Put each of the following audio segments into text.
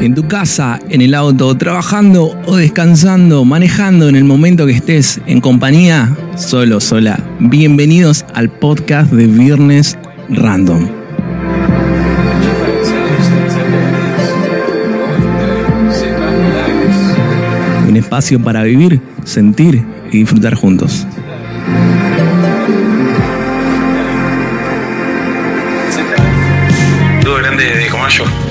en tu casa, en el auto, trabajando o descansando, manejando en el momento que estés en compañía, solo, sola. Bienvenidos al podcast de Viernes Random. Un espacio para vivir, sentir y disfrutar juntos. Grande de Comayo.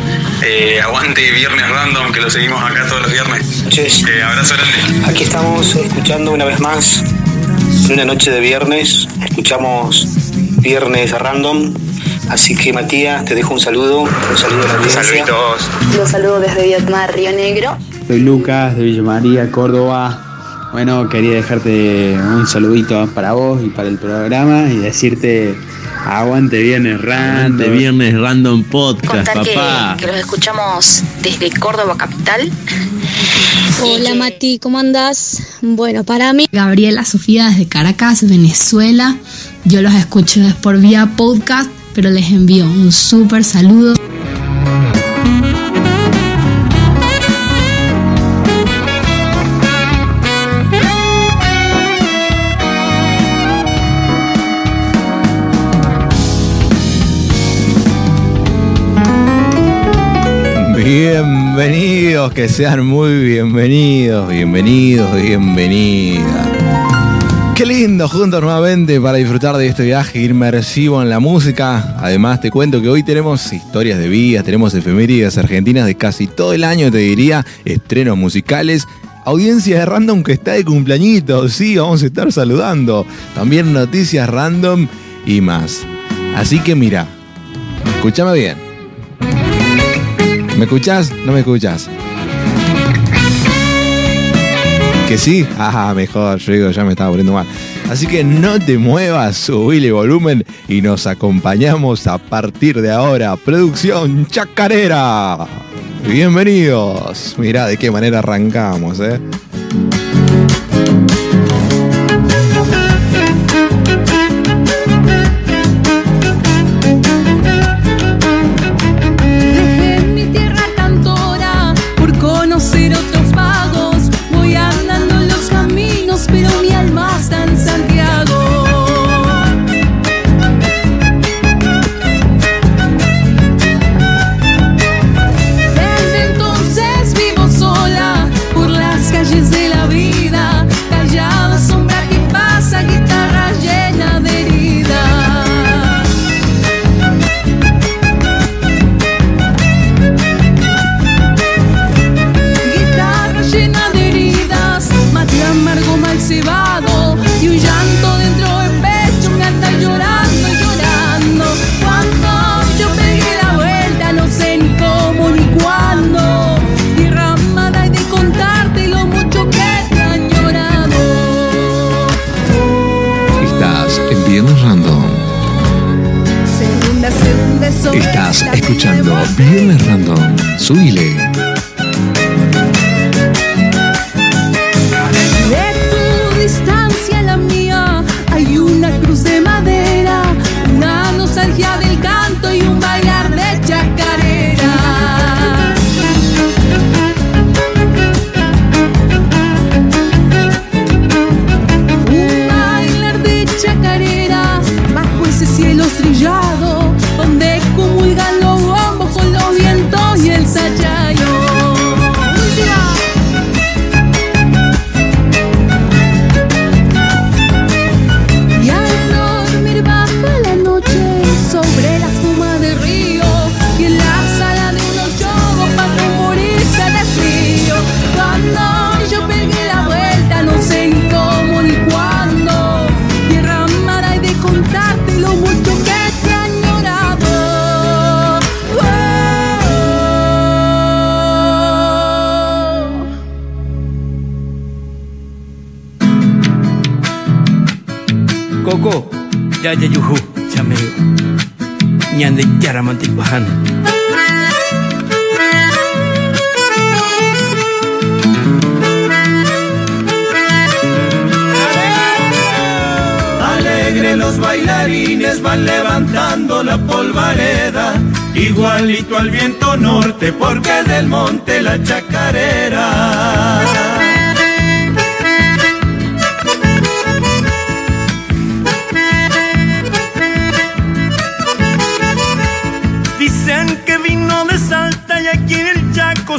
Eh, aguante Viernes Random, que lo seguimos acá todos los viernes. Noches. Eh, abrazo grande. Aquí estamos escuchando una vez más en una noche de viernes. Escuchamos Viernes Random. Así que Matías, te dejo un saludo, un saludo a la audiencia. Saluditos. Los saludo desde Vietnam, Río Negro. Soy Lucas de Villa María, Córdoba. Bueno, quería dejarte un saludito para vos y para el programa y decirte aguante viernes random. De Viernes Random Podcast, Contar que, papá. que los escuchamos desde Córdoba Capital. Hola Mati, ¿cómo andás? Bueno, para mí Gabriela Sofía desde Caracas, Venezuela. Yo los escucho es por vía podcast, pero les envío un súper saludo. Que sean muy bienvenidos, bienvenidos, bienvenidas. Qué lindo juntos nuevamente para disfrutar de este viaje inmersivo en la música. Además te cuento que hoy tenemos historias de vidas, tenemos efemérides argentinas de casi todo el año, te diría, estrenos musicales. Audiencia de random que está de cumpleañitos, sí, vamos a estar saludando. También noticias random y más. Así que mira, escúchame bien. ¿Me escuchás? ¿No me escuchás? ¿Que sí? Ajá, mejor, yo digo, ya me estaba poniendo mal. Así que no te muevas, subile volumen y nos acompañamos a partir de ahora. Producción Chacarera. Bienvenidos. Mirá de qué manera arrancamos, ¿eh? Viernes Random. Subile. Jaya yuhu, chameo. Nyande cara mantik bahan. Alegre los bailarines van levantando la polvareda igualito al viento norte, porque es del monte la chacarera.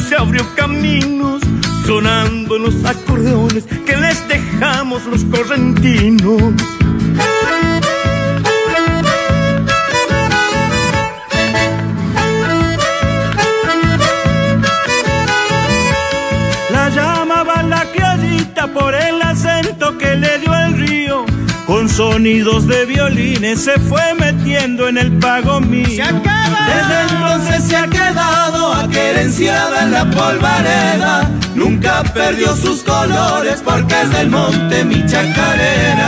Se abrió caminos, sonando los acordeones que les dejamos los correntinos. La llamaba la criollita por el acento que le dio el río. Con sonidos de violines se fue metiendo en el pago mío. Desde entonces se ha quedado aquerenciada en la polvareda. Nunca perdió sus colores porque es del monte mi chacarera.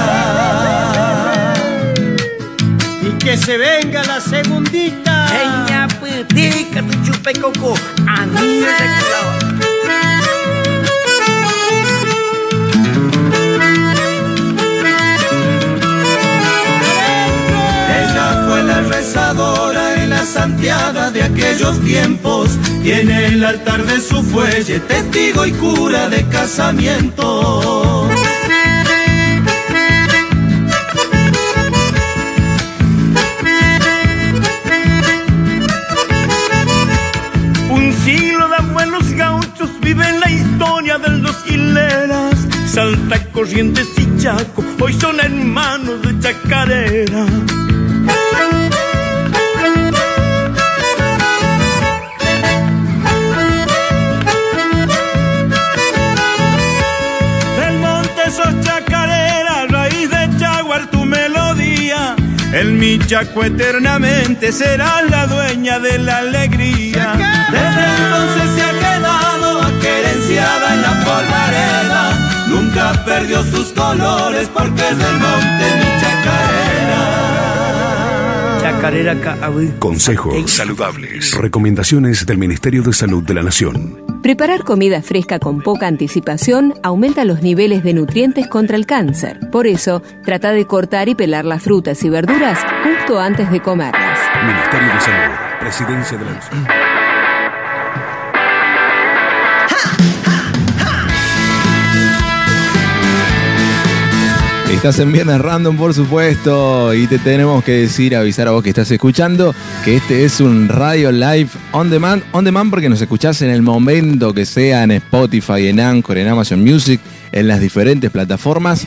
Y que se venga la segundita. Ella putica tu chupe coco, a mí rezadora y la santiaga de aquellos tiempos. Y en el altar de su fuelle, testigo y cura de casamiento. Un siglo de abuelos gauchos vive en la historia de los hileras. Salta Corrientes y Chaco, hoy son hermanos de chacarera. El Michaco eternamente será la dueña de la alegría. Desde entonces se ha quedado aquerenciada en la polvareda. Nunca perdió sus colores porque es del monte mi chacarera. Chacarera. Consejos saludables. Recomendaciones del Ministerio de Salud de la Nación. Preparar comida fresca con poca anticipación aumenta los niveles de nutrientes contra el cáncer. Por eso, trata de cortar y pelar las frutas y verduras justo antes de comerlas. Ministerio de Salud. Presidencia de la Estás en Viernes Random, por supuesto, y te tenemos que decir, avisar a vos que estás escuchando, que este es un radio live on demand, on demand porque nos escuchás en el momento que sea en Spotify, en Anchor, en Amazon Music, en las diferentes plataformas.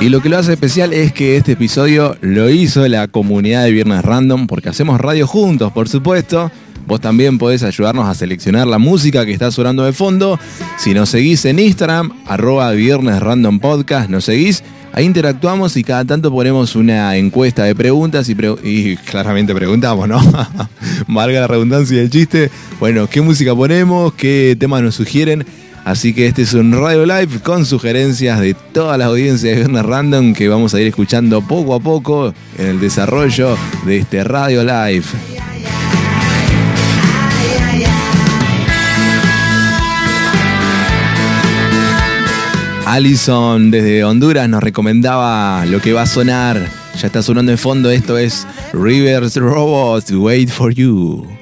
Y lo que lo hace especial es que este episodio lo hizo la comunidad de Viernes Random, porque hacemos radio juntos, por supuesto. Vos también podés ayudarnos a seleccionar la música que está sonando de fondo. Si nos seguís en Instagram, arroba Viernes Random Podcast, nos seguís. Ahí interactuamos y cada tanto ponemos una encuesta de preguntas y, y claramente preguntamos, ¿no? Valga la redundancia del chiste. Bueno, ¿qué música ponemos? ¿Qué temas nos sugieren? Así que este es un radio live con sugerencias de todas las audiencias de Viernes Random que vamos a ir escuchando poco a poco en el desarrollo de este radio live. Alison desde Honduras nos recomendaba lo que va a sonar. Ya está sonando de fondo. Esto es Rivers Robots Wait for You.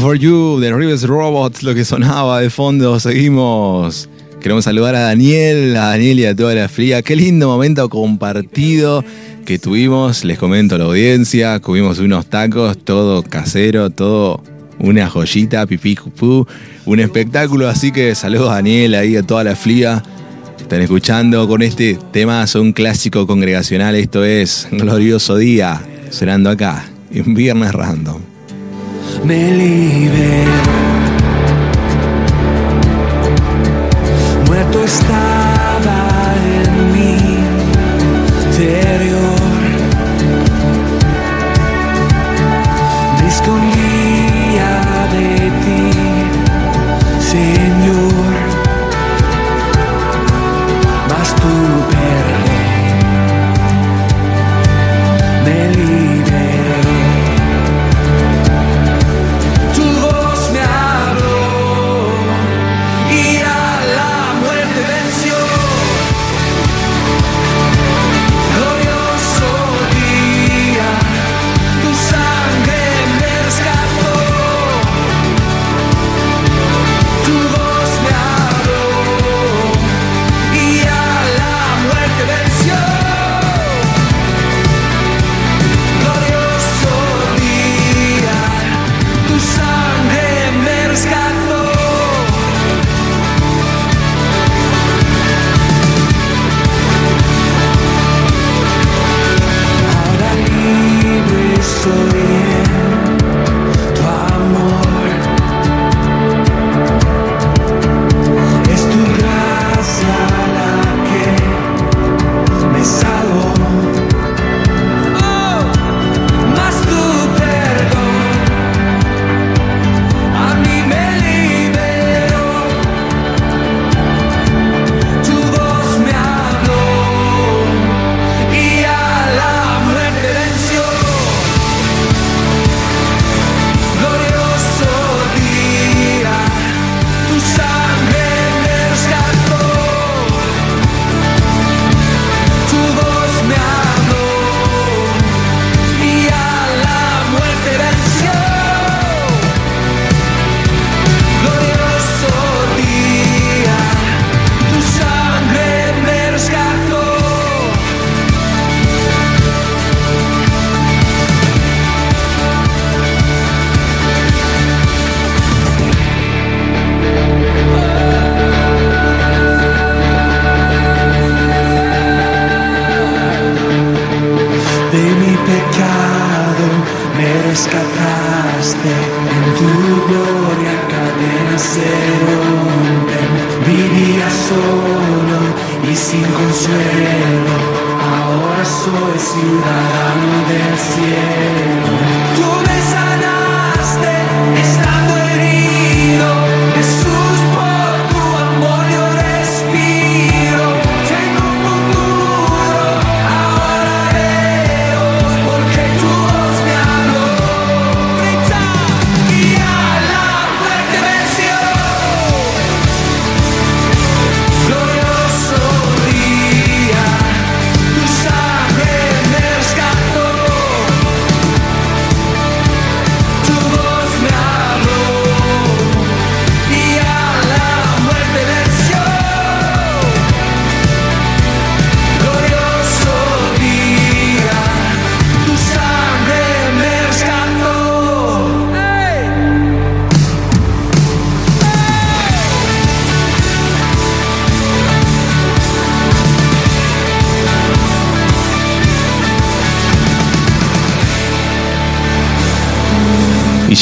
for You de Rivers Robots, lo que sonaba de fondo. Seguimos. Queremos saludar a Daniel, a Daniel y a toda la fría. Qué lindo momento compartido que tuvimos. Les comento a la audiencia. Comimos unos tacos, todo casero, todo una joyita, pipí, cupú. Un espectáculo. Así que saludos a Daniel ahí, a toda la fría. Están escuchando con este tema, son clásico congregacional. Esto es Glorioso Día, sonando acá, en Viernes Random me liberó.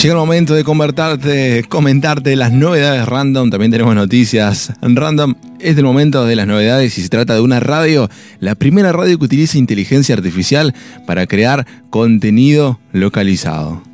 Llega el momento de convertarte, comentarte las novedades random. También tenemos noticias random. Es el momento de las novedades y se trata de una radio, la primera radio que utiliza inteligencia artificial para crear contenido localizado.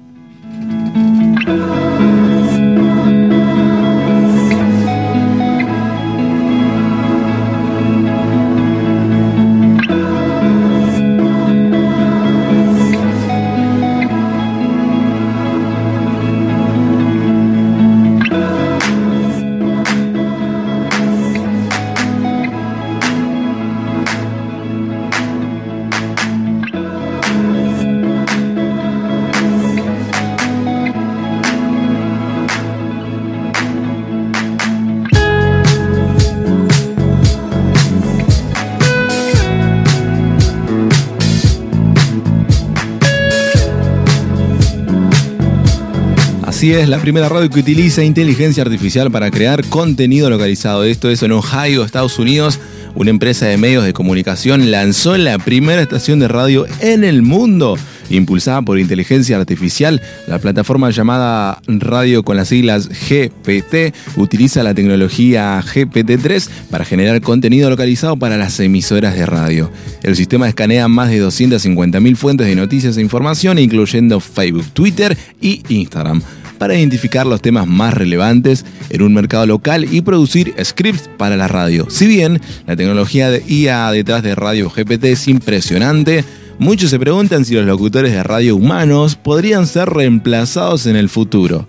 Así es, la primera radio que utiliza inteligencia artificial para crear contenido localizado. Esto es en Ohio, Estados Unidos. Una empresa de medios de comunicación lanzó la primera estación de radio en el mundo impulsada por inteligencia artificial. La plataforma llamada Radio con las siglas GPT utiliza la tecnología GPT-3 para generar contenido localizado para las emisoras de radio. El sistema escanea más de 250.000 fuentes de noticias e información, incluyendo Facebook, Twitter y Instagram para identificar los temas más relevantes en un mercado local y producir scripts para la radio. Si bien la tecnología de IA detrás de Radio GPT es impresionante, muchos se preguntan si los locutores de radio humanos podrían ser reemplazados en el futuro.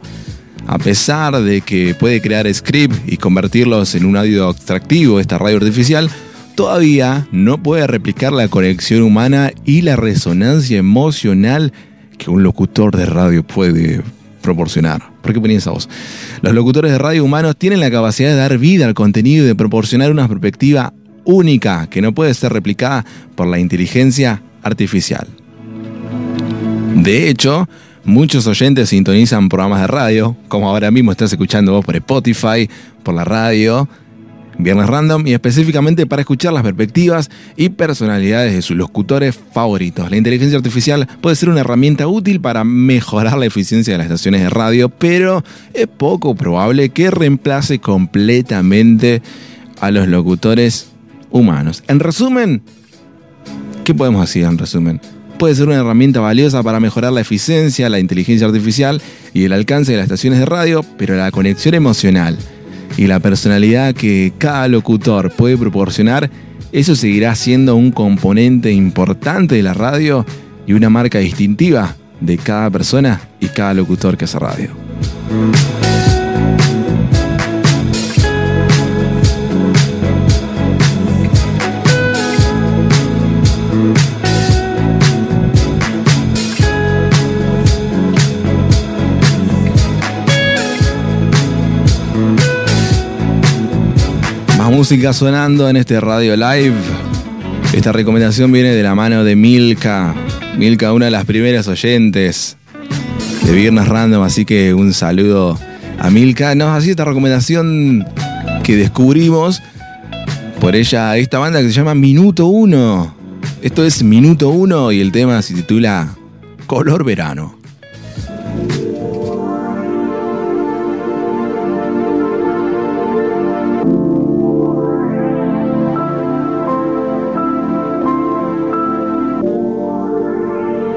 A pesar de que puede crear scripts y convertirlos en un audio extractivo, esta radio artificial, todavía no puede replicar la conexión humana y la resonancia emocional que un locutor de radio puede proporcionar. ¿Por qué voz? Los locutores de radio humanos tienen la capacidad de dar vida al contenido y de proporcionar una perspectiva única que no puede ser replicada por la inteligencia artificial. De hecho, muchos oyentes sintonizan programas de radio, como ahora mismo estás escuchando vos por Spotify, por la radio, Viernes Random y específicamente para escuchar las perspectivas y personalidades de sus locutores favoritos. La inteligencia artificial puede ser una herramienta útil para mejorar la eficiencia de las estaciones de radio, pero es poco probable que reemplace completamente a los locutores humanos. En resumen, ¿qué podemos decir en resumen? Puede ser una herramienta valiosa para mejorar la eficiencia, la inteligencia artificial y el alcance de las estaciones de radio, pero la conexión emocional y la personalidad que cada locutor puede proporcionar, eso seguirá siendo un componente importante de la radio y una marca distintiva de cada persona y cada locutor que hace radio. Música sonando en este radio live. Esta recomendación viene de la mano de Milka. Milka, una de las primeras oyentes de Viernes Random, así que un saludo a Milka. Nos hacía esta recomendación que descubrimos por ella, esta banda que se llama Minuto Uno. Esto es Minuto 1 y el tema se titula Color Verano.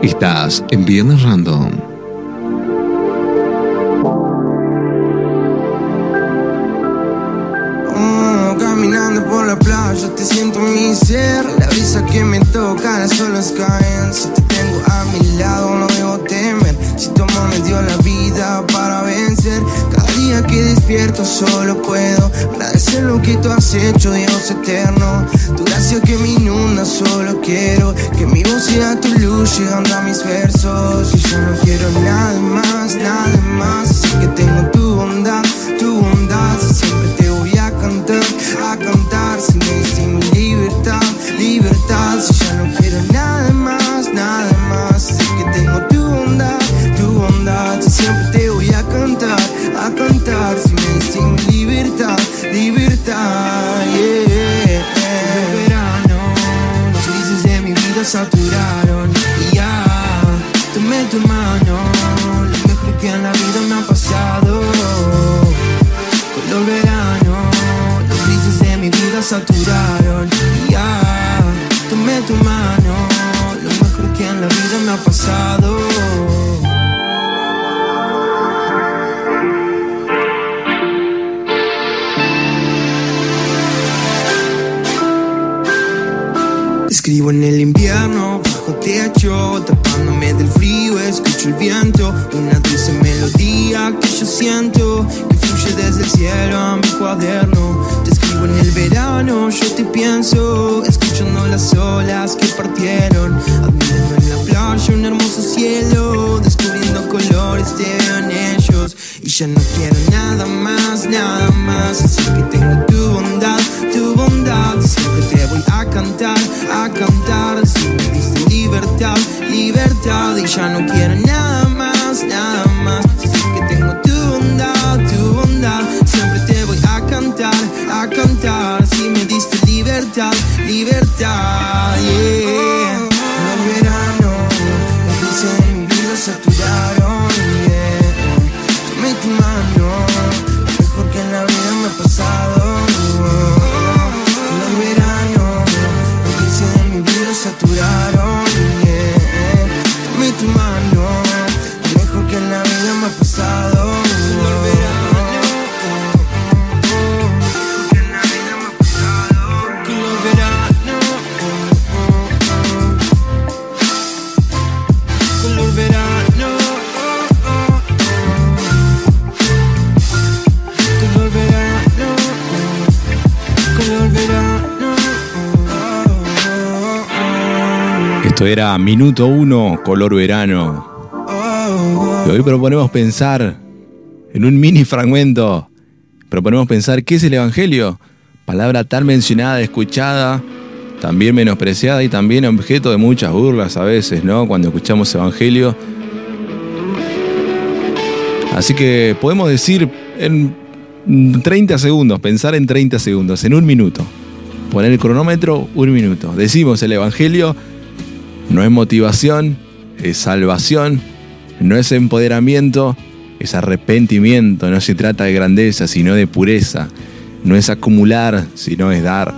Estás en Viernes Random. Oh, caminando por la playa te siento en mi ser La brisa que me toca, las olas caen. Si te tengo a mi lado no debo temer. Si tu amor me dio la vida para vencer día que despierto solo puedo Agradecer lo que tú has hecho, Dios eterno. Tu gracia que me inunda, solo quiero Que mi voz sea tu luz llegando a mis versos. Y yo no quiero nada Esto era Minuto 1, Color Verano. Y hoy proponemos pensar en un mini fragmento. Proponemos pensar qué es el Evangelio. Palabra tan mencionada, escuchada, también menospreciada y también objeto de muchas burlas a veces, ¿no? Cuando escuchamos Evangelio. Así que podemos decir en 30 segundos, pensar en 30 segundos, en un minuto. Poner el cronómetro, un minuto. Decimos el Evangelio no es motivación, es salvación, no es empoderamiento, es arrepentimiento, no se trata de grandeza, sino de pureza, no es acumular, sino es dar,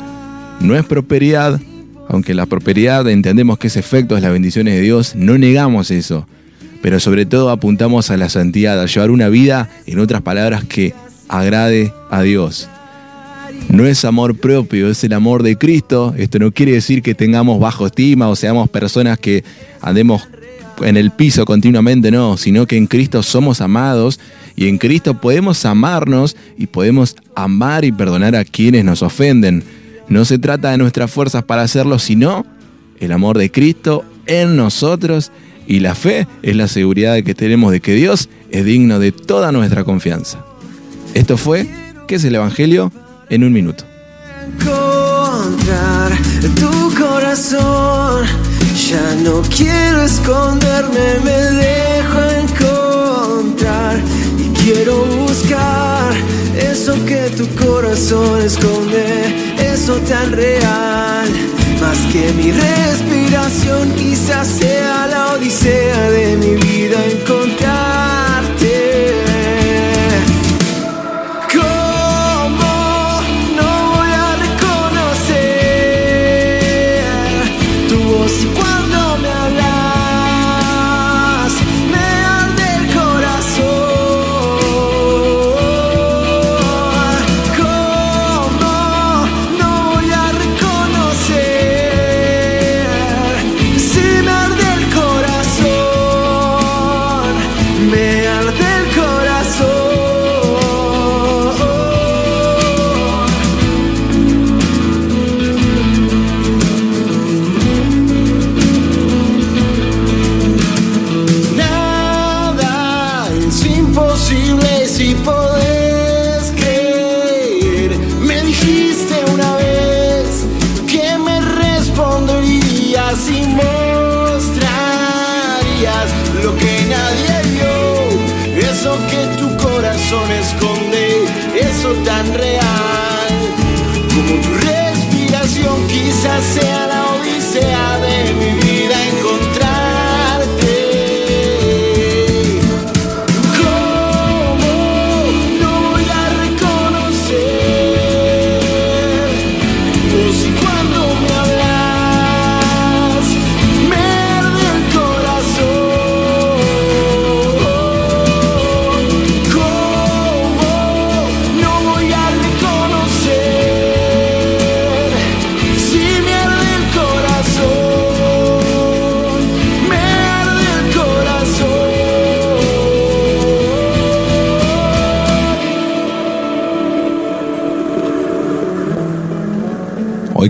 no es prosperidad, aunque la prosperidad entendemos que es efecto de las bendiciones de Dios, no negamos eso, pero sobre todo apuntamos a la santidad, a llevar una vida, en otras palabras, que agrade a Dios. No es amor propio, es el amor de Cristo. Esto no quiere decir que tengamos bajo estima o seamos personas que andemos en el piso continuamente, no, sino que en Cristo somos amados y en Cristo podemos amarnos y podemos amar y perdonar a quienes nos ofenden. No se trata de nuestras fuerzas para hacerlo, sino el amor de Cristo en nosotros y la fe es la seguridad que tenemos de que Dios es digno de toda nuestra confianza. Esto fue ¿Qué es el Evangelio? En un minuto. encontrar tu corazón. Ya no quiero esconderme, me dejo encontrar y quiero buscar eso que tu corazón esconde, eso tan real más que mi respiración, quizás sea la odisea de mi vida encontrarte.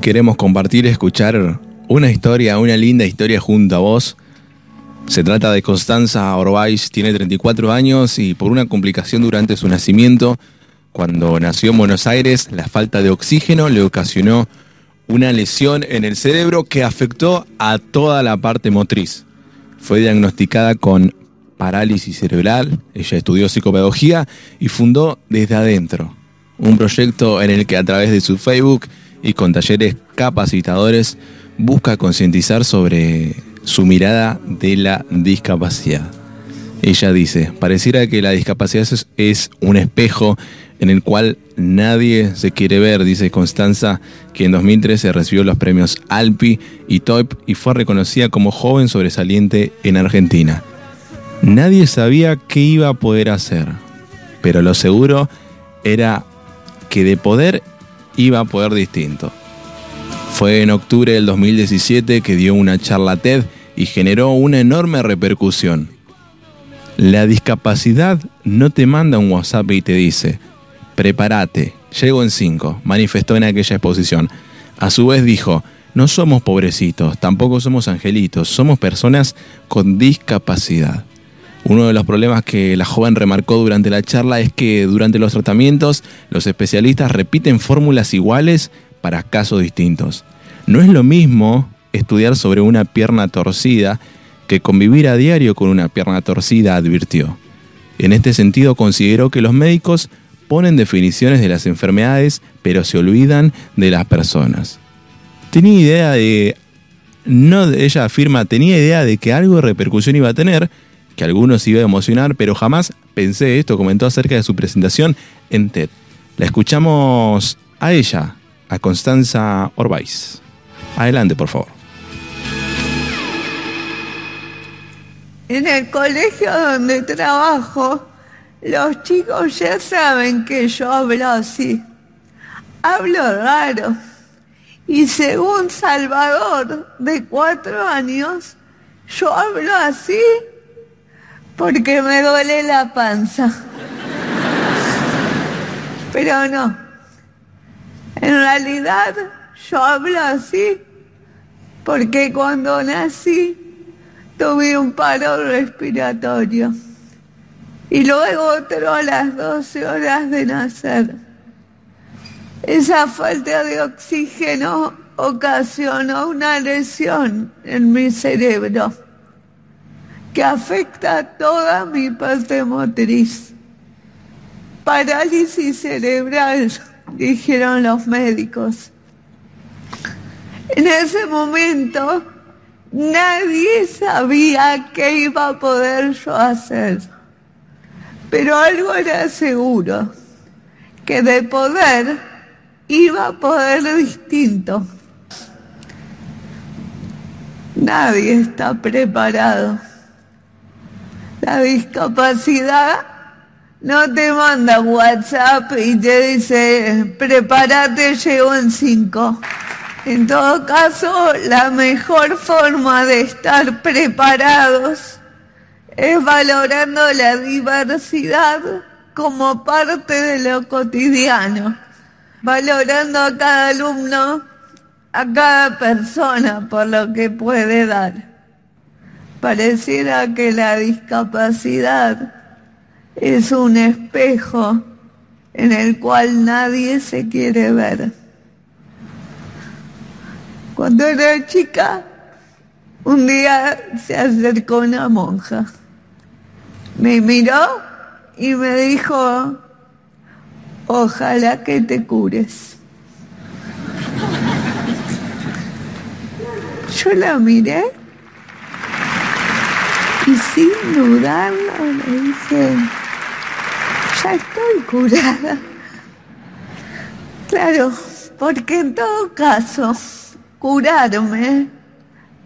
Queremos compartir, escuchar una historia, una linda historia junto a vos. Se trata de Constanza Orbais, tiene 34 años y por una complicación durante su nacimiento, cuando nació en Buenos Aires, la falta de oxígeno le ocasionó una lesión en el cerebro que afectó a toda la parte motriz. Fue diagnosticada con parálisis cerebral, ella estudió psicopedagogía y fundó Desde Adentro, un proyecto en el que a través de su Facebook y con talleres capacitadores busca concientizar sobre su mirada de la discapacidad. Ella dice, pareciera que la discapacidad es, es un espejo en el cual nadie se quiere ver, dice Constanza, que en 2013 recibió los premios Alpi y TOIP y fue reconocida como joven sobresaliente en Argentina. Nadie sabía qué iba a poder hacer, pero lo seguro era que de poder iba a poder distinto. Fue en octubre del 2017 que dio una charla TED y generó una enorme repercusión. La discapacidad no te manda un WhatsApp y te dice, prepárate, llego en 5, manifestó en aquella exposición. A su vez dijo, no somos pobrecitos, tampoco somos angelitos, somos personas con discapacidad. Uno de los problemas que la joven remarcó durante la charla es que durante los tratamientos los especialistas repiten fórmulas iguales para casos distintos. No es lo mismo estudiar sobre una pierna torcida que convivir a diario con una pierna torcida, advirtió. En este sentido consideró que los médicos ponen definiciones de las enfermedades, pero se olvidan de las personas. Tenía idea de... No, ella afirma, tenía idea de que algo de repercusión iba a tener, que algunos iba a emocionar, pero jamás pensé esto, comentó acerca de su presentación en TED. La escuchamos a ella, a Constanza Orbais. Adelante, por favor. En el colegio donde trabajo, los chicos ya saben que yo hablo así. Hablo raro. Y según Salvador, de cuatro años, yo hablo así porque me duele la panza. Pero no. En realidad, yo hablo así porque cuando nací tuve un paro respiratorio y luego otro a las 12 horas de nacer. Esa falta de oxígeno ocasionó una lesión en mi cerebro afecta toda mi parte motriz. Parálisis cerebral, dijeron los médicos. En ese momento nadie sabía qué iba a poder yo hacer. Pero algo era seguro, que de poder iba a poder distinto. Nadie está preparado. La discapacidad no te manda WhatsApp y te dice, prepárate, llego en cinco. En todo caso, la mejor forma de estar preparados es valorando la diversidad como parte de lo cotidiano, valorando a cada alumno, a cada persona por lo que puede dar. Pareciera que la discapacidad es un espejo en el cual nadie se quiere ver. Cuando era chica, un día se acercó una monja, me miró y me dijo, ojalá que te cures. Yo la miré y sin dudarlo le dije, ya estoy curada. Claro, porque en todo caso, curarme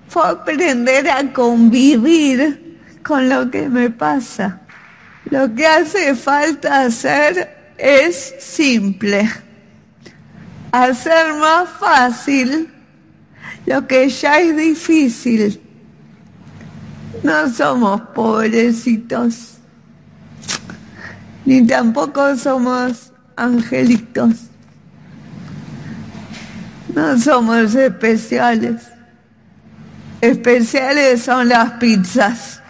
fue aprender a convivir con lo que me pasa. Lo que hace falta hacer es simple. Hacer más fácil lo que ya es difícil. No somos pobrecitos, ni tampoco somos angelitos. No somos especiales. Especiales son las pizzas.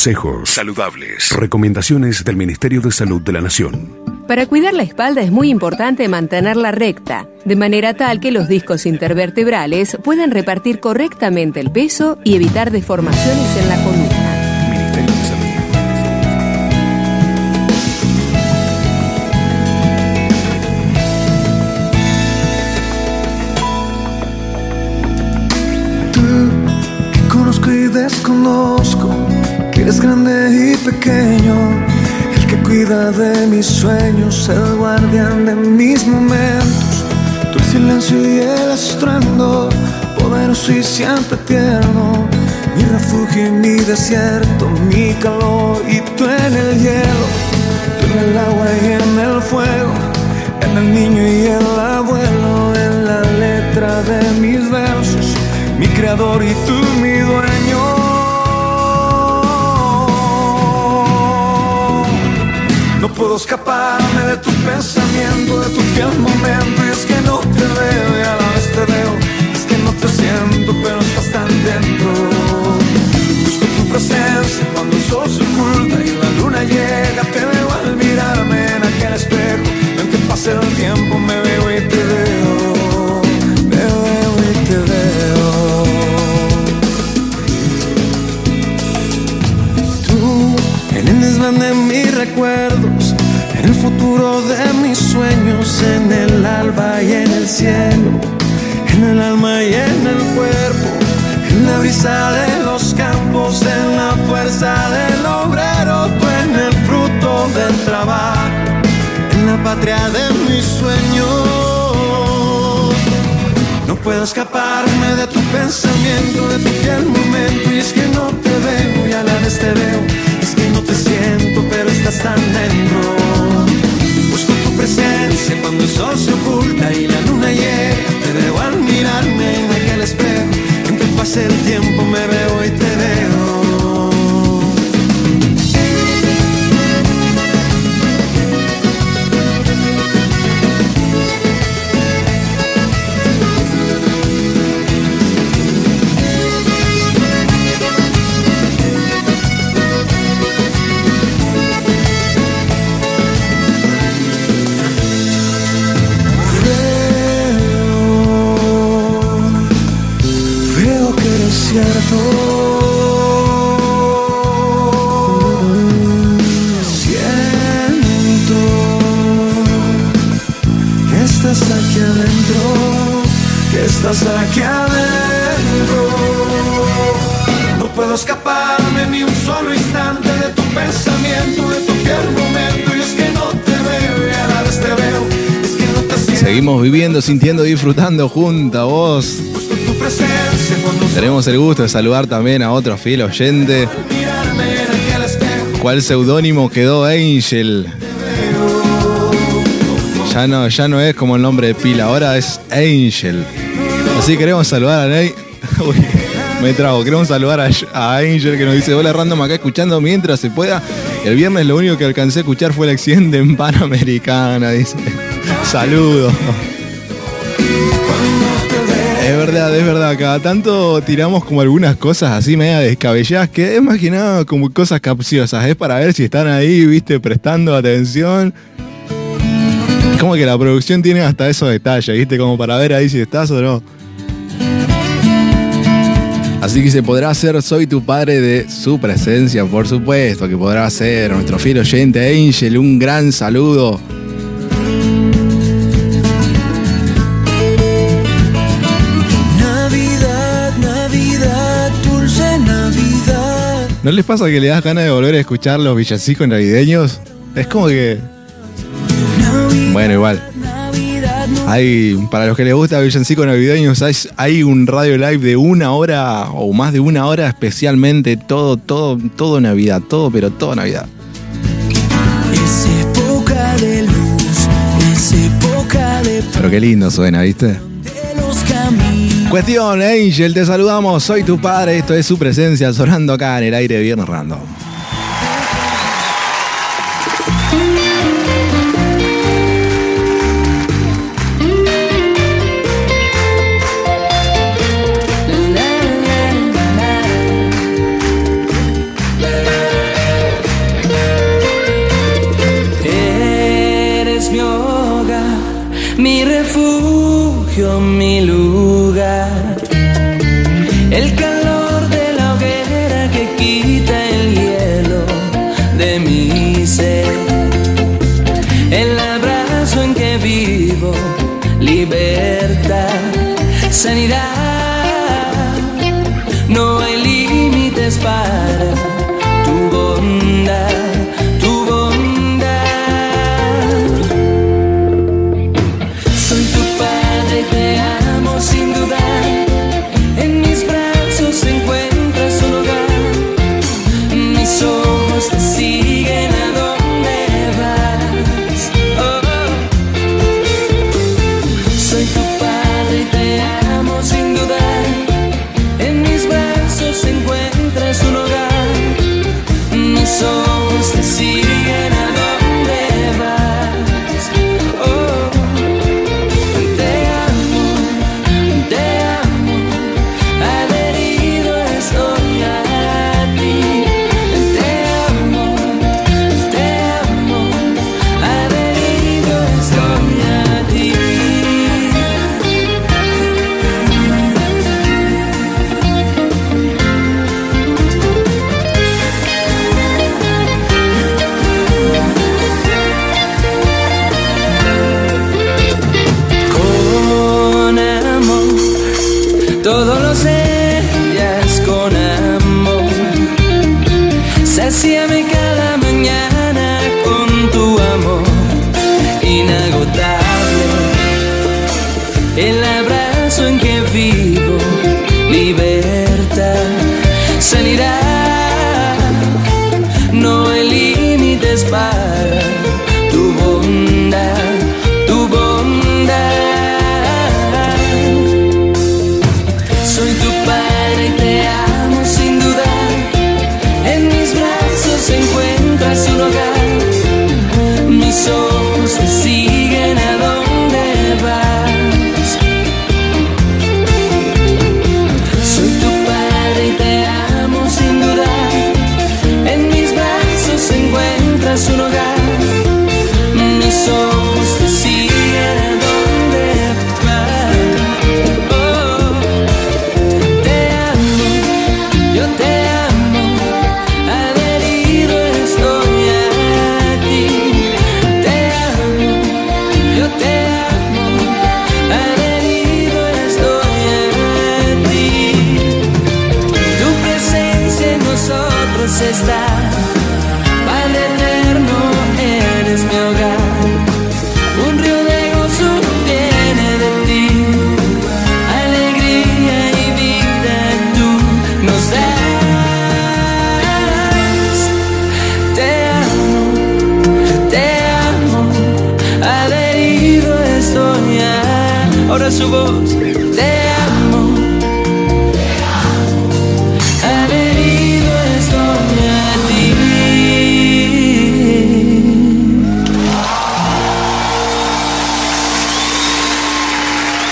Consejos saludables. Recomendaciones del Ministerio de Salud de la Nación. Para cuidar la espalda es muy importante mantenerla recta, de manera tal que los discos intervertebrales puedan repartir correctamente el peso y evitar deformaciones en la columna. Eres grande y pequeño, el que cuida de mis sueños, el guardián de mis momentos, el silencio y el estruendo, poderoso y siempre tierno, mi refugio y mi desierto, mi calor y tú en el hielo, tú en el agua y en el fuego, en el niño y el abuelo, en la letra de mis versos. Mi creador y tú mi dueño. Puedo escaparme de tu pensamiento, de tu fiel momento, y es que no te veo y a la vez te veo, es que no te siento, pero estás tan dentro. Busco tu presencia cuando el sol se oculta y la luna llega, te veo al mirarme en aquel espejo, y aunque pase el tiempo me veo y te veo, me veo y te veo. Tú, en el desván de recuerdos, el futuro de mis sueños, en el alba y en el cielo, en el alma y en el cuerpo, en la brisa de los campos, en la fuerza del obrero, tú en el fruto del trabajo, en la patria de mis sueños. No puedo escaparme de tu pensamiento, de tu fiel momento, y es que no te veo y a la vez te veo, pero estás tan dentro. Busco tu presencia cuando el sol se oculta y la luna llega, te veo al mirarme en aquel espejo, en que pase el tiempo me veo y te veo. Estás aquí adentro. No puedo escaparme ni un solo instante de tu pensamiento, de tu fiel momento. Y es que no te veo y a la vez te veo. Es que no te siento. Seguimos viviendo, sintiendo, disfrutando junto a vos. Tenemos el gusto de saludar también a otro fiel oyente. ¿Cuál seudónimo quedó Angel? Ya no, ya no es como el nombre de pila, ahora es Angel. Así queremos saludar a Ney. Uy, me trago. Queremos saludar a, Angel que nos dice: Hola random acá escuchando mientras se pueda. El viernes lo único que alcancé a escuchar fue el accidente en Panamericana. Dice: Saludos. Es verdad, es verdad. Cada tanto tiramos como algunas cosas así media descabelladas que que nada como cosas capciosas. Es para ver si están ahí, viste, prestando atención. Como que la producción tiene hasta esos detalles, viste, como para ver ahí si estás o no. Así que se podrá hacer Soy tu padre de su presencia, por supuesto, que podrá hacer nuestro fiel oyente Angel. Un gran saludo. Navidad, Navidad, dulce Navidad. ¿No les pasa que le das ganas de volver a escuchar los villancicos navideños? Es como que. Bueno, igual. Hay, para los que les gusta villancicos navideños, hay, hay un radio live de una hora o más de una hora especialmente todo, todo, todo Navidad, todo, pero todo Navidad. Es época de luz, es época de Pero qué lindo suena, ¿viste? Cuestión, Angel, te saludamos, soy tu padre, esto es su presencia sonando acá en el aire de Viernes Random. Sanidad.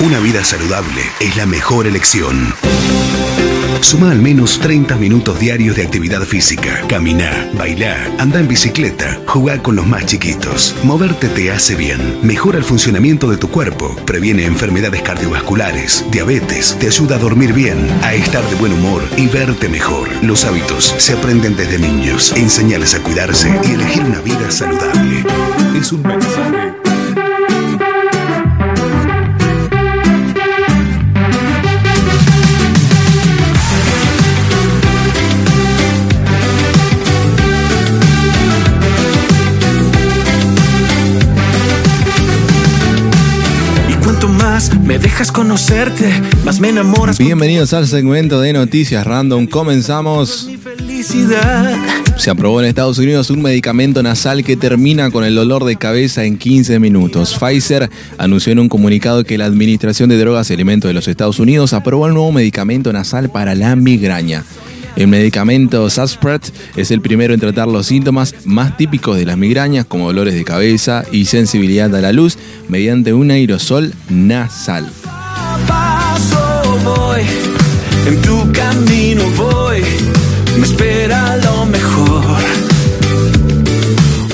Una vida saludable es la mejor elección. Suma al menos 30 minutos diarios de actividad física. Camina, baila, anda en bicicleta, jugar con los más chiquitos. Moverte te hace bien. Mejora el funcionamiento de tu cuerpo, previene enfermedades cardiovasculares, diabetes, te ayuda a dormir bien, a estar de buen humor y verte mejor. Los hábitos se aprenden desde niños. Enseñales a cuidarse y elegir una vida saludable. Es un mensaje. Dejas conocerte, más me enamoras. Bienvenidos al segmento de noticias random. Comenzamos. Felicidad. Se aprobó en Estados Unidos un medicamento nasal que termina con el dolor de cabeza en 15 minutos. Pfizer anunció en un comunicado que la Administración de Drogas y Alimentos de los Estados Unidos aprobó el nuevo medicamento nasal para la migraña. El medicamento Suspret es el primero en tratar los síntomas más típicos de las migrañas como dolores de cabeza y sensibilidad a la luz mediante un aerosol nasal. Paso voy, en tu camino voy, me espera lo mejor.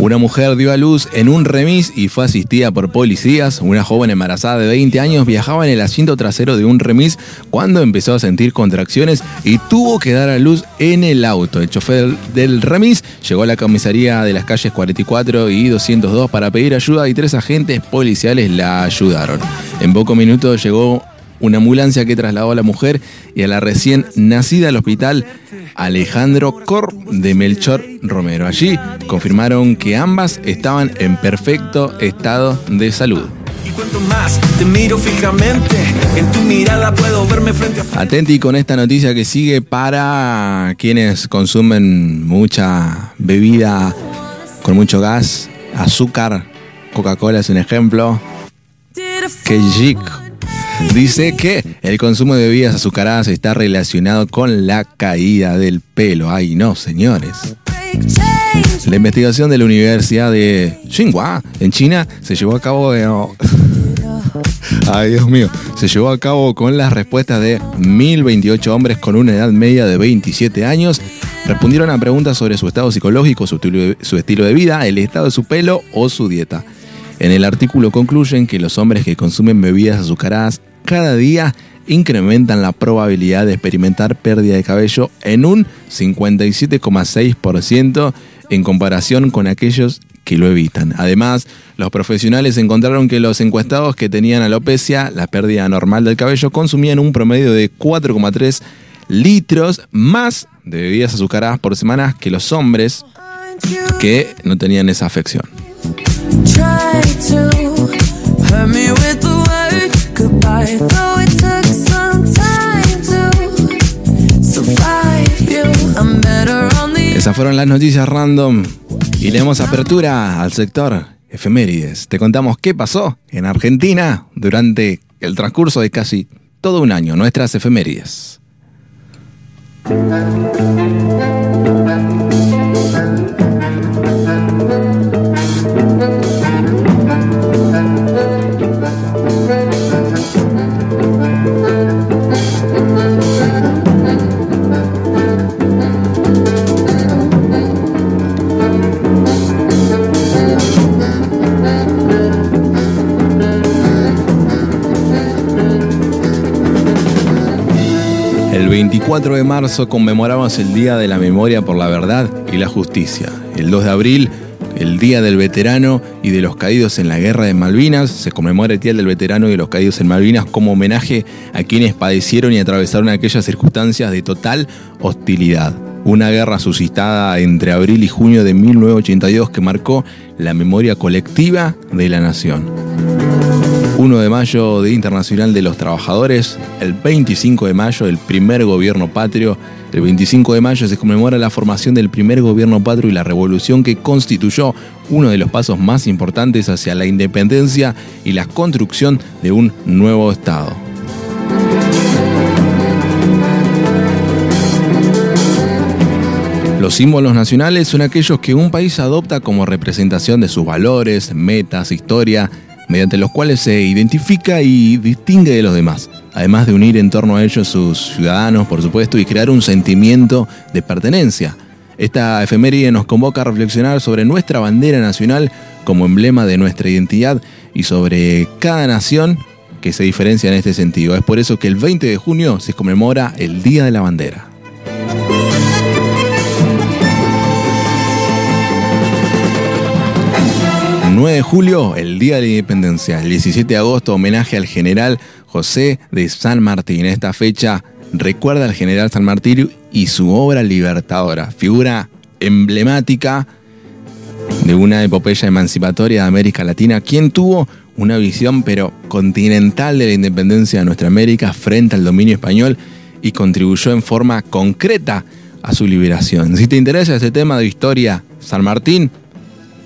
Una mujer dio a luz en un remis y fue asistida por policías. Una joven embarazada de 20 años viajaba en el asiento trasero de un remis cuando empezó a sentir contracciones y tuvo que dar a luz en el auto. El chofer del remis llegó a la comisaría de las calles 44 y 202 para pedir ayuda y tres agentes policiales la ayudaron. En pocos minutos llegó Una ambulancia que trasladó a la mujer y a la recién nacida al hospital Alejandro Cor de Melchor Romero. Allí confirmaron que ambas estaban en perfecto estado de salud. Y cuanto más te miro fijamente, en tu mirada puedo verme frente a Atenti con esta noticia que sigue para quienes consumen mucha bebida con mucho gas, azúcar. Coca-Cola es un ejemplo. Que chic. Dice que el consumo de bebidas azucaradas está relacionado con la caída del pelo. Ay, no, señores. La investigación de la Universidad de Tsinghua en China se llevó a cabo de... Ay, Dios mío. Se llevó a cabo con las respuestas de 1028 hombres con una edad media de 27 años. Respondieron a preguntas sobre su estado psicológico, su estilo de vida, el estado de su pelo o su dieta. En el artículo concluyen que los hombres que consumen bebidas azucaradas cada día incrementan la probabilidad de experimentar pérdida de cabello en un 57,6% en comparación con aquellos que lo evitan. Además, los profesionales encontraron que los encuestados que tenían alopecia, la pérdida normal del cabello, consumían un promedio de 4,3 litros más de bebidas azucaradas por semana que los hombres que no tenían esa afección. Esas fueron las noticias random y le damos apertura al sector efemérides. Te contamos qué pasó en Argentina durante el transcurso de casi todo un año, nuestras efemérides. 24 de marzo conmemoramos el Día de la Memoria por la Verdad y la Justicia. El 2 de abril, el Día del Veterano y de los Caídos en la Guerra de Malvinas. Se conmemora el Día del Veterano y de los Caídos en Malvinas como homenaje a quienes padecieron y atravesaron aquellas circunstancias de total hostilidad. Una guerra suscitada entre abril y junio de 1982 que marcó la memoria colectiva de la nación. 1 de mayo, Día Internacional de los Trabajadores. El 25 de mayo, el primer gobierno patrio. El 25 de mayo se conmemora la formación del primer gobierno patrio y la revolución que constituyó uno de los pasos más importantes hacia la independencia y la construcción de un nuevo Estado. Los símbolos nacionales son aquellos que un país adopta como representación de sus valores, metas, historia, mediante los cuales se identifica y distingue de los demás, además de unir en torno a ellos sus ciudadanos, por supuesto, y crear un sentimiento de pertenencia. Esta efeméride nos convoca a reflexionar sobre nuestra bandera nacional como emblema de nuestra identidad y sobre cada nación que se diferencia en este sentido. Es por eso que el 20 de junio se conmemora el Día de la Bandera. 9 de julio, el Día de la Independencia. El 17 de agosto, homenaje al general José de San Martín. Esta fecha recuerda al general San Martín y su obra libertadora, figura emblemática de una epopeya emancipatoria de América Latina, quien tuvo una visión pero continental de la independencia de nuestra América frente al dominio español y contribuyó en forma concreta a su liberación. Si te interesa este tema de historia San Martín,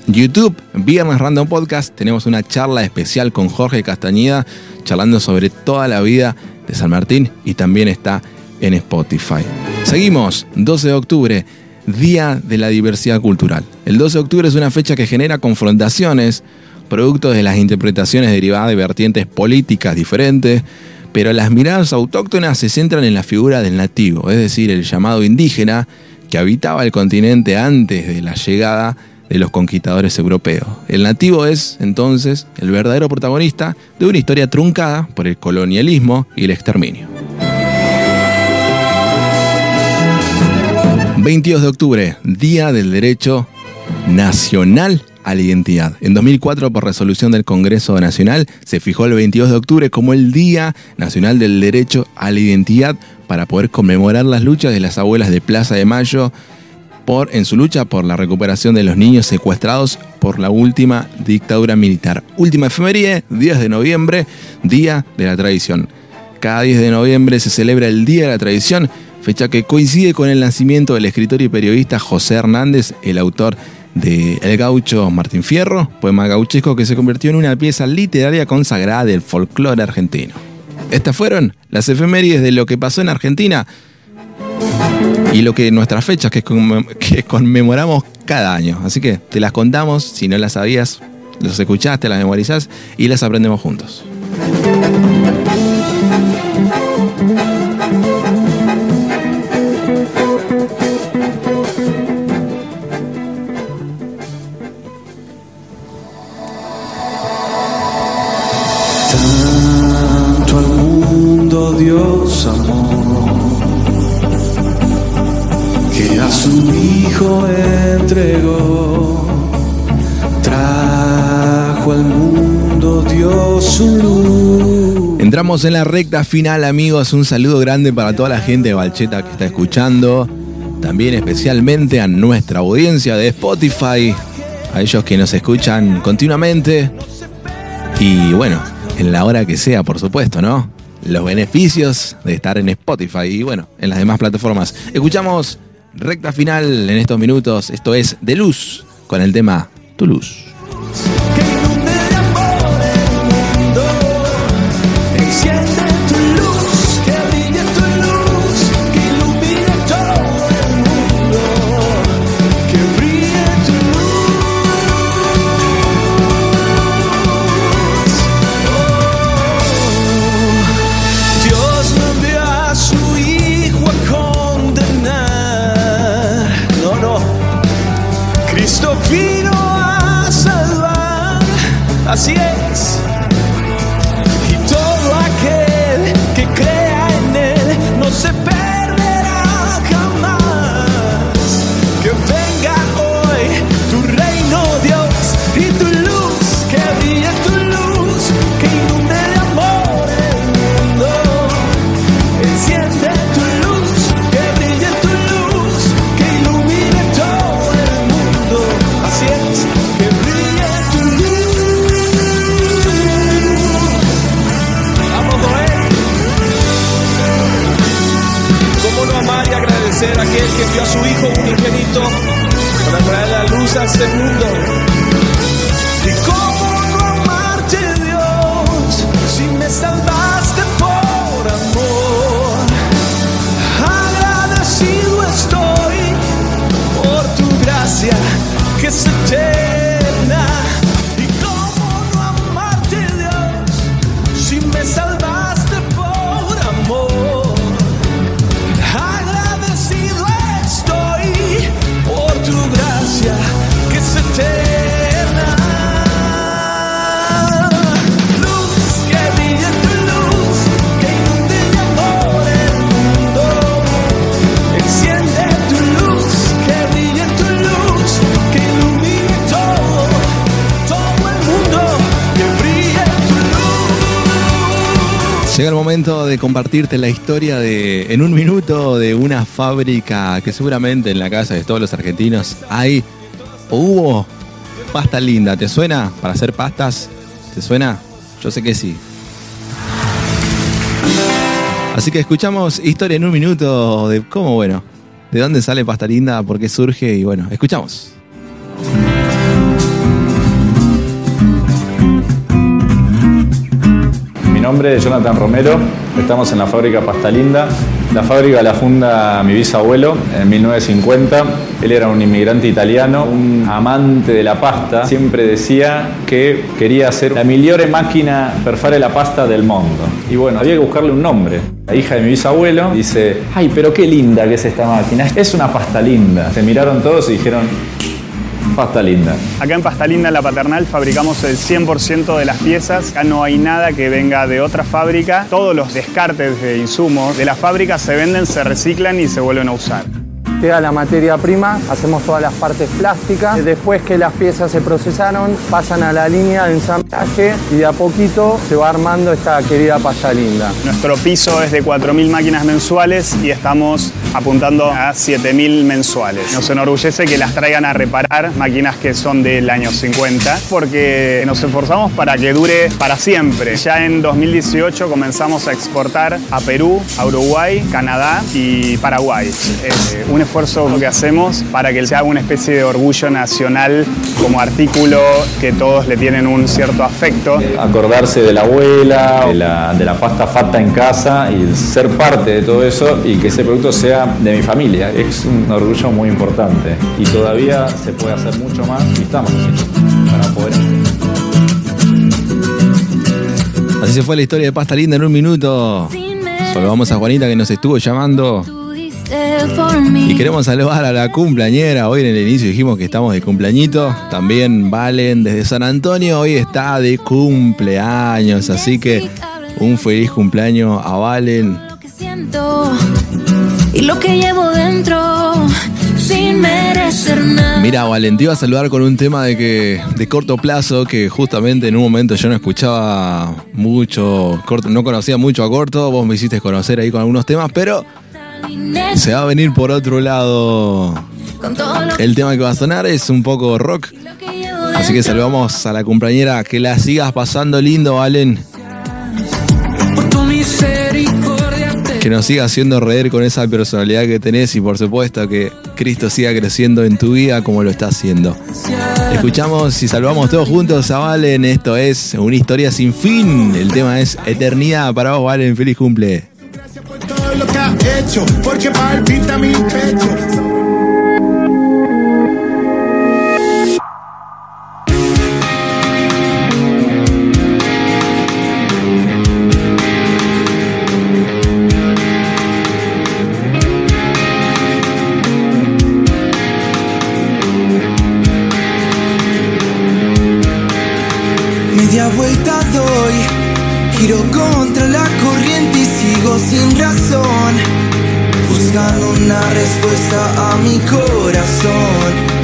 YouTube, Viernes Random Podcast, tenemos una charla especial con Jorge Castañeda, charlando sobre toda la vida de San Martín y también está en Spotify. Seguimos, 12 de octubre, Día de la Diversidad Cultural. El 12 de octubre es una fecha que genera confrontaciones, producto de las interpretaciones derivadas de vertientes políticas diferentes, pero las miradas autóctonas se centran en la figura del nativo, es decir, el llamado indígena que habitaba el continente antes de la llegada los conquistadores europeos. El nativo es, entonces, el verdadero protagonista de una historia truncada por el colonialismo y el exterminio. 22 de octubre, Día del Derecho Nacional a la identidad. En 2004, por resolución del Congreso Nacional, se fijó el 22 de octubre como el Día Nacional del Derecho a la Identidad para poder conmemorar las luchas de las abuelas de Plaza de Mayo por, en su lucha por la recuperación de los niños secuestrados por la última dictadura militar. Última efeméride, 10 de noviembre, Día de la Tradición. Cada 10 de noviembre se celebra el Día de la Tradición, fecha que coincide con el nacimiento del escritor y periodista José Hernández, el autor de El gaucho Martín Fierro, poema gauchesco que se convirtió en una pieza literaria consagrada del folclore argentino. Estas fueron las efemérides de lo que pasó en Argentina y lo que nuestras fechas que, que conmemoramos cada año. Así que te las contamos, si no las sabías, los escuchaste, las memorizás y las aprendemos juntos. Tanto al mundo Dios su Hijo entregó. Trajo al mundo Dios su luz. Entramos en la recta final, amigos. Un saludo grande para toda la gente de Balcheta que está escuchando. También especialmente a nuestra audiencia de Spotify. A ellos que nos escuchan continuamente. Y bueno, en la hora que sea, por supuesto, ¿no? Los beneficios de estar en Spotify y bueno, en las demás plataformas. Escuchamos recta final en estos minutos. Esto es De Luz con el tema Tu Luz. A su Hijo unigénito para traer la luz a este mundo? ¿Y cómo momento de compartirte la historia de, en un minuto, de una fábrica que seguramente en la casa de todos los argentinos hay o hubo pasta linda. ¿Te suena para hacer pastas? ¿Te suena? Yo sé que sí. Así que escuchamos historia en un minuto de cómo, bueno, de dónde sale pasta linda, por qué surge y bueno, escuchamos. Nombre es Jonathan Romero, estamos en la fábrica Pasta Linda. La fábrica la funda mi bisabuelo en 1950. Él era un inmigrante italiano, un amante de la pasta. Siempre decía que quería hacer la migliore máquina per fare la pasta del mundo. Y bueno, había que buscarle un nombre. La hija de mi bisabuelo dice, ay, pero qué linda que es esta máquina. Es una pasta linda. Se miraron todos y dijeron, pasta linda. Acá en Pasta Linda, en la Paternal, fabricamos el 100% de las piezas. Acá no hay nada que venga de otra fábrica. Todos los descartes de insumos de la fábrica se venden, se reciclan y se vuelven a usar. Queda la materia prima, hacemos todas las partes plásticas. Después que las piezas se procesaron, pasan a la línea de ensamblaje y de a poquito se va armando esta querida pasta linda. Nuestro piso es de 4.000 máquinas mensuales y estamos apuntando a 7.000 mensuales. Nos enorgullece que las traigan a reparar máquinas que son del año 50 porque nos esforzamos para que dure para siempre. Ya en 2018 comenzamos a exportar a Perú, a Uruguay, Canadá y Paraguay. Eh, un esfuerzo que hacemos para que sea una especie de orgullo nacional como artículo que todos le tienen un cierto afecto. Acordarse de la abuela, de la, de la pasta fatta en casa y ser parte de todo eso y que ese producto sea de mi familia. Es un orgullo muy importante y todavía se puede hacer mucho más y estamos haciendo para poder. Así se fue la historia de Pasta Linda en un minuto. Saludamos a Juanita que nos estuvo llamando. Y queremos saludar a la cumpleañera. Hoy en el inicio dijimos que estamos de cumpleañito. También Valen desde San Antonio hoy está de cumpleaños. Así que un feliz cumpleaños a Valen. Y lo que llevo dentro sin merecer nada. Mira, Valen, te iba a saludar con un tema de que de corto plazo que justamente en un momento yo no escuchaba mucho, corto, no conocía mucho a corto. Vos me hiciste conocer ahí con algunos temas, pero se va a venir por otro lado. El tema que va a sonar es un poco rock. Así que saludamos a la compañera. Que la sigas pasando lindo, Valen. Que nos siga haciendo reír con esa personalidad que tenés y por supuesto que Cristo siga creciendo en tu vida como lo está haciendo. Escuchamos y saludamos todos juntos a Valen. Esto es una historia sin fin. El tema es eternidad para vos, Valen. Feliz cumple. Lo que has hecho, porque palpita mi pecho. Una respuesta a mi corazón.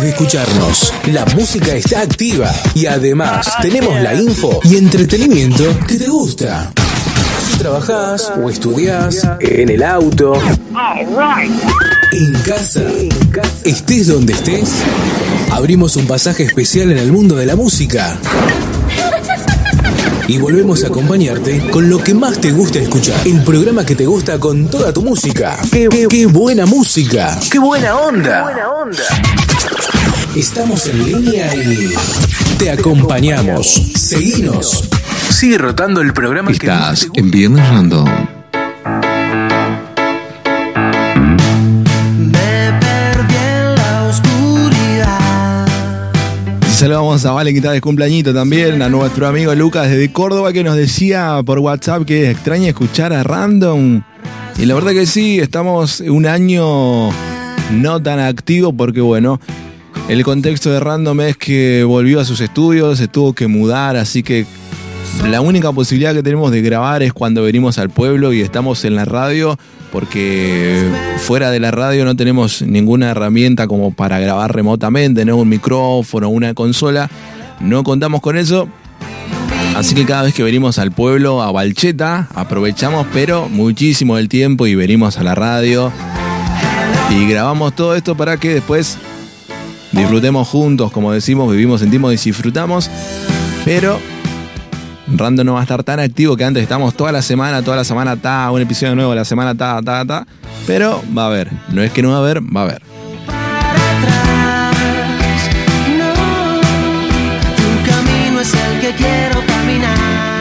De escucharnos. La música está activa y además tenemos la info y entretenimiento que te gusta. Si trabajás o estudiás, en el auto, en casa, estés donde estés, abrimos un pasaje especial en el mundo de la música. Y volvemos a acompañarte con lo que más te gusta escuchar. El programa que te gusta con toda tu música. ¡Qué, qué- qué buena música! ¡Qué buena onda! Estamos en línea y te acompañamos. Seguinos. Sigue rotando el programa que Estás en Viernes Random. Me perdí en la oscuridad. Saludamos a Valen que está de cumpleañito también, a nuestro amigo Lucas desde Córdoba que nos decía por WhatsApp que extraña escuchar a Random. Y la verdad que sí, estamos un año no tan activo porque bueno, el contexto de Random es que volvió a sus estudios, se tuvo que mudar, así que la única posibilidad que tenemos de grabar es cuando venimos al pueblo y estamos en la radio, porque fuera de la radio no tenemos ninguna herramienta como para grabar remotamente, no un micrófono, una consola, no contamos con eso. Así que cada vez que venimos al pueblo, a Balcheta, aprovechamos, pero muchísimo el tiempo y venimos a la radio y grabamos todo esto para que después disfrutemos juntos, como decimos, vivimos, sentimos y disfrutamos, pero Random no va a estar tan activo que antes estamos toda la semana, toda la semana ta, un episodio nuevo, la semana ta, ta, ta. Pero va a haber. No es que no va a haber, va a haber.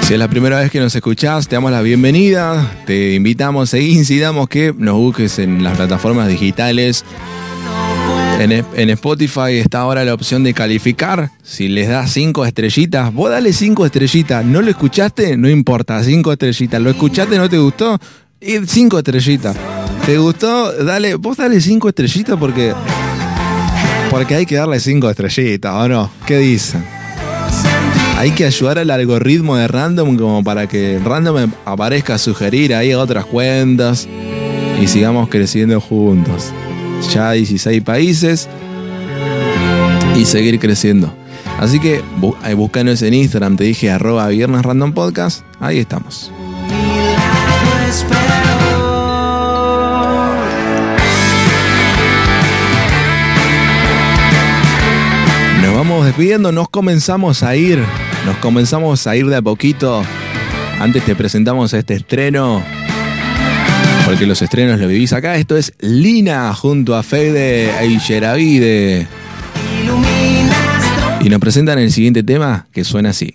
Si es la primera vez que nos escuchás, te damos la bienvenida. Te invitamos e incitamos que nos busques en las plataformas digitales. En, Spotify está ahora la opción de calificar. Si les das cinco estrellitas, vos dale cinco estrellitas. ¿No lo escuchaste? No importa, cinco estrellitas. ¿Lo escuchaste? ¿No te gustó? Y cinco estrellitas. ¿Te gustó? Dale, vos dale cinco estrellitas porque. Porque hay que darle cinco estrellitas, ¿o no? ¿Qué dicen? Hay que ayudar al algoritmo de Random como para que Random aparezca a sugerir ahí a otras cuentas y sigamos creciendo juntos. Ya 16 países y seguir creciendo. Así que ahí búscanos en Instagram, te dije arroba viernes random podcast, ahí estamos. Nos vamos despidiendo, nos comenzamos a ir, nos comenzamos a ir de a poquito. Antes te presentamos este estreno, porque los estrenos lo vivís acá. Esto es Lina junto a Fede Eicheravide. Y nos presentan el siguiente tema que suena así.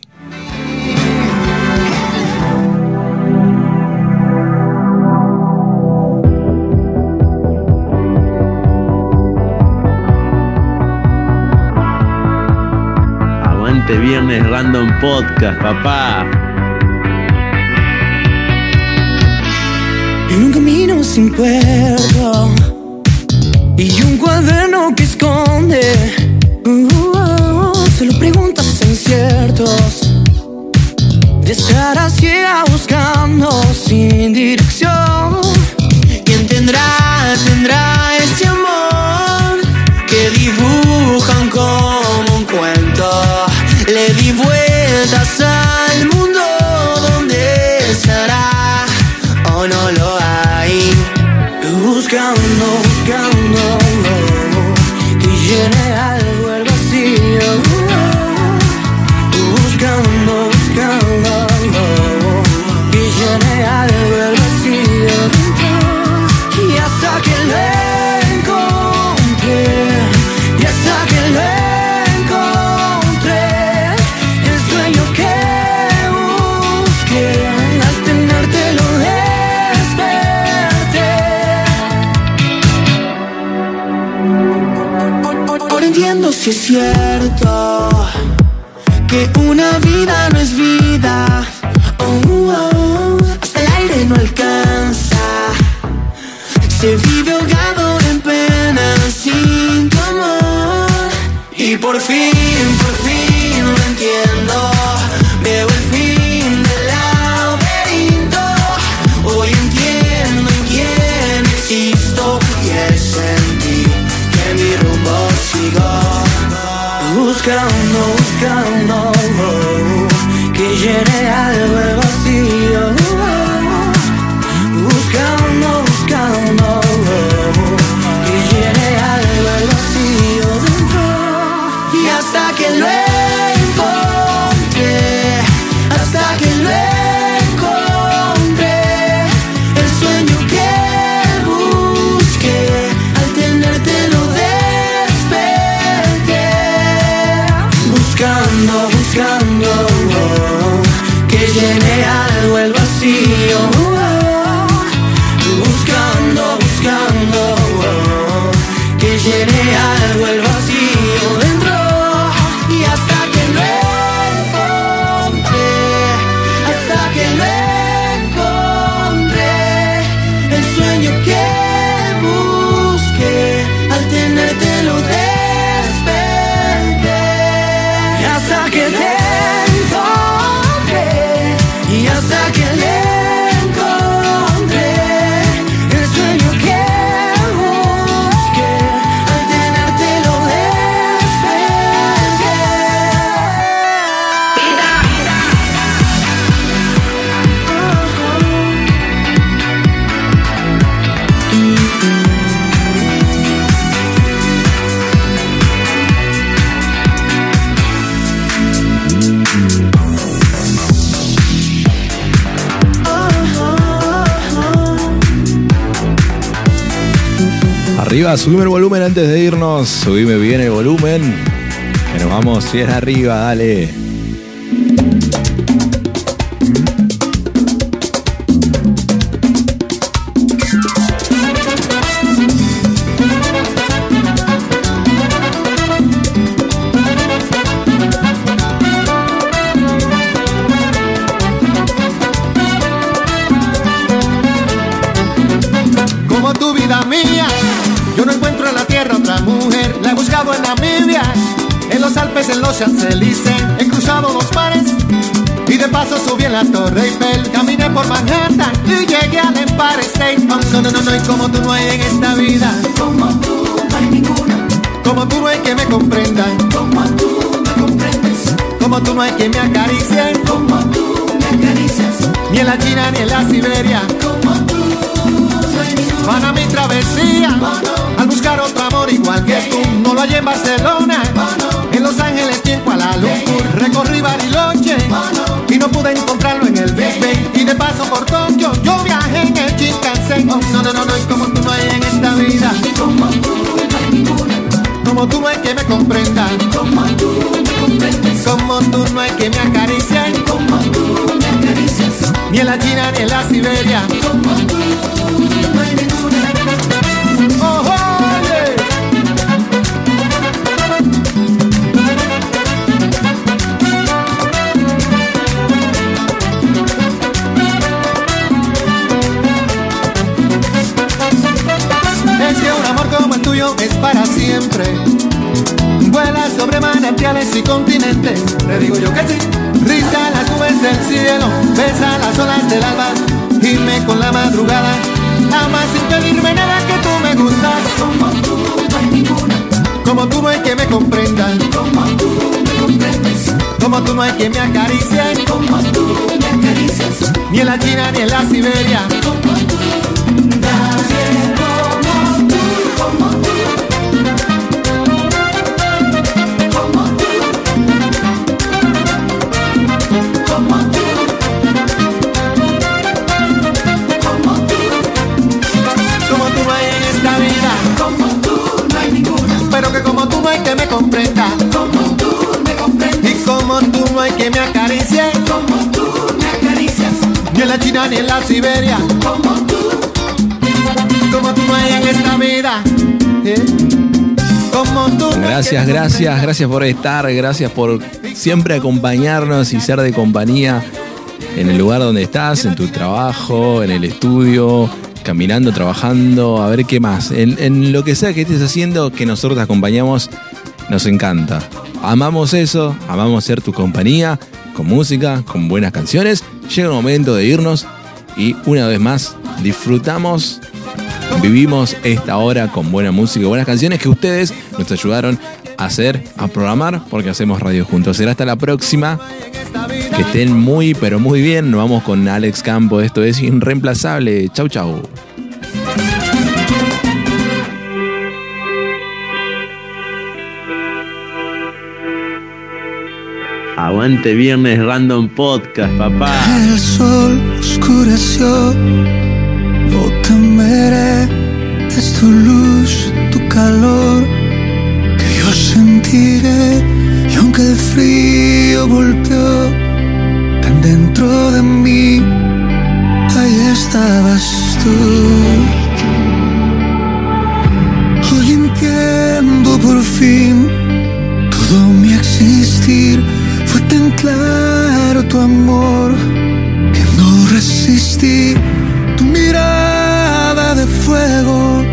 Aguante viernes random podcast, papá. En un camino sin puerto y un cuaderno que esconde uh, solo preguntas inciertos de estar buscando sin dirección. ¿Quién tendrá, tendrá ese amor que dibujan como un cuento? Le di vueltas al Buscando, si es cierto que una vida done. Subime el volumen antes de irnos. Subime bien el volumen. Que nos vamos bien arriba, dale. Champs-Élysées. He cruzado los mares y de paso subí en la Torre Eiffel. Caminé por Manhattan y llegué al Empire State. No, no, no, no, y como tú no hay en esta vida. Como tú no hay ninguna. Como tú no hay que me comprendan. Como tú me comprendes. Como tú no hay que me acaricien. Como tú me acaricias. Ni en la China ni en la Siberia. Como tú Van a mi travesía al buscar otro amor igual que tú. No lo hallé en Barcelona, Los Ángeles y en Kuala Lumpur. Recorrí Bariloche y no pude encontrarlo en el Big Bay. Y de paso por Tokio yo viajé en el Shinkansen. Oh, no, no, no, no, y como tú no hay en esta vida. Como tú no hay que me comprenda. Como tú no hay que me acaricias. Ni en la China ni en la Siberia. Como tú no hay. Es para siempre. Vuela sobre manantiales y continentes. Te digo yo que sí. Risa las nubes del cielo, besa las olas del alba. Dime con la madrugada. Ama sin pedirme nada que tú me gustas. Como tú no hay ninguna. Como tú no hay que me comprendan. Como tú me comprendes. Como tú no hay que me acaricien. Como tú me acaricias. Ni en la China ni en la Siberia. Como tú. Nadie comprenda. Como tú me comprendes. Y como tú no hay que me acaricie. Como tú me acaricias. Ni en la China ni en la Siberia. Como tú. Como tú no hay en esta vida. ¿eh? Como tú. no Gracias, me gracias, gracias por estar, gracias por siempre acompañarnos y ser de compañía en el lugar donde estás, en tu trabajo, en el estudio, caminando, trabajando, a ver qué más. En, en lo que sea que estés haciendo, que nosotros te acompañamos, nos encanta. Amamos eso, amamos ser tu compañía, con música, con buenas canciones. Llega el momento de irnos y una vez más disfrutamos Vivimos esta hora con buena música buenas canciones que ustedes nos ayudaron a hacer, a programar, porque hacemos radio juntos. Será hasta la próxima. Que estén muy, pero muy bien. Nos vamos con Alex Campo. Esto es irreemplazable. Chau, chau. Aguante Viernes Random Podcast, papá. El sol oscureció, no temeré. Es tu luz, tu calor, que yo sentiré. Y aunque el frío golpeó tan dentro de mí, ahí estabas tú. Hoy entiendo por fin todo mi existir tan claro tu amor que no resistí tu mirada de fuego.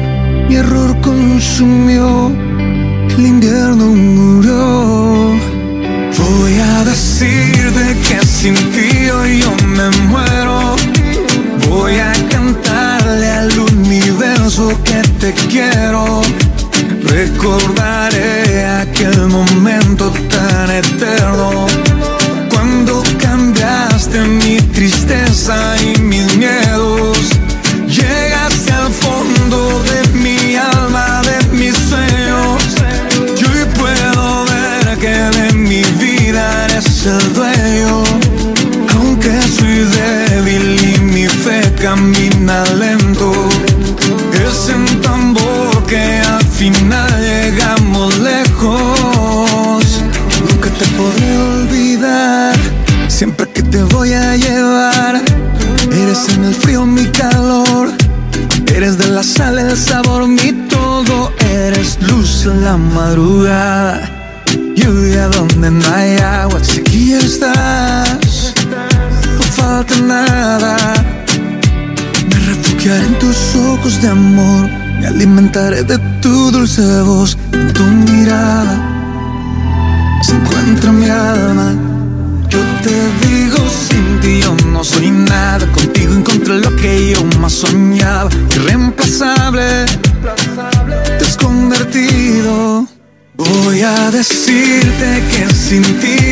Mi error consumió, el invierno murió. Voy a decirte que sin ti hoy yo me muero. Voy a cantarle al universo que te quiero. Recordaré aquel momento tan eterno cuando cambiaste mi tristeza y dulce voz, en tu mirada, se encuentra mi alma. Yo te digo, sin ti yo no soy nada, contigo encontré lo que yo más soñaba, irreemplazable, te has convertido. Voy a decirte que sin ti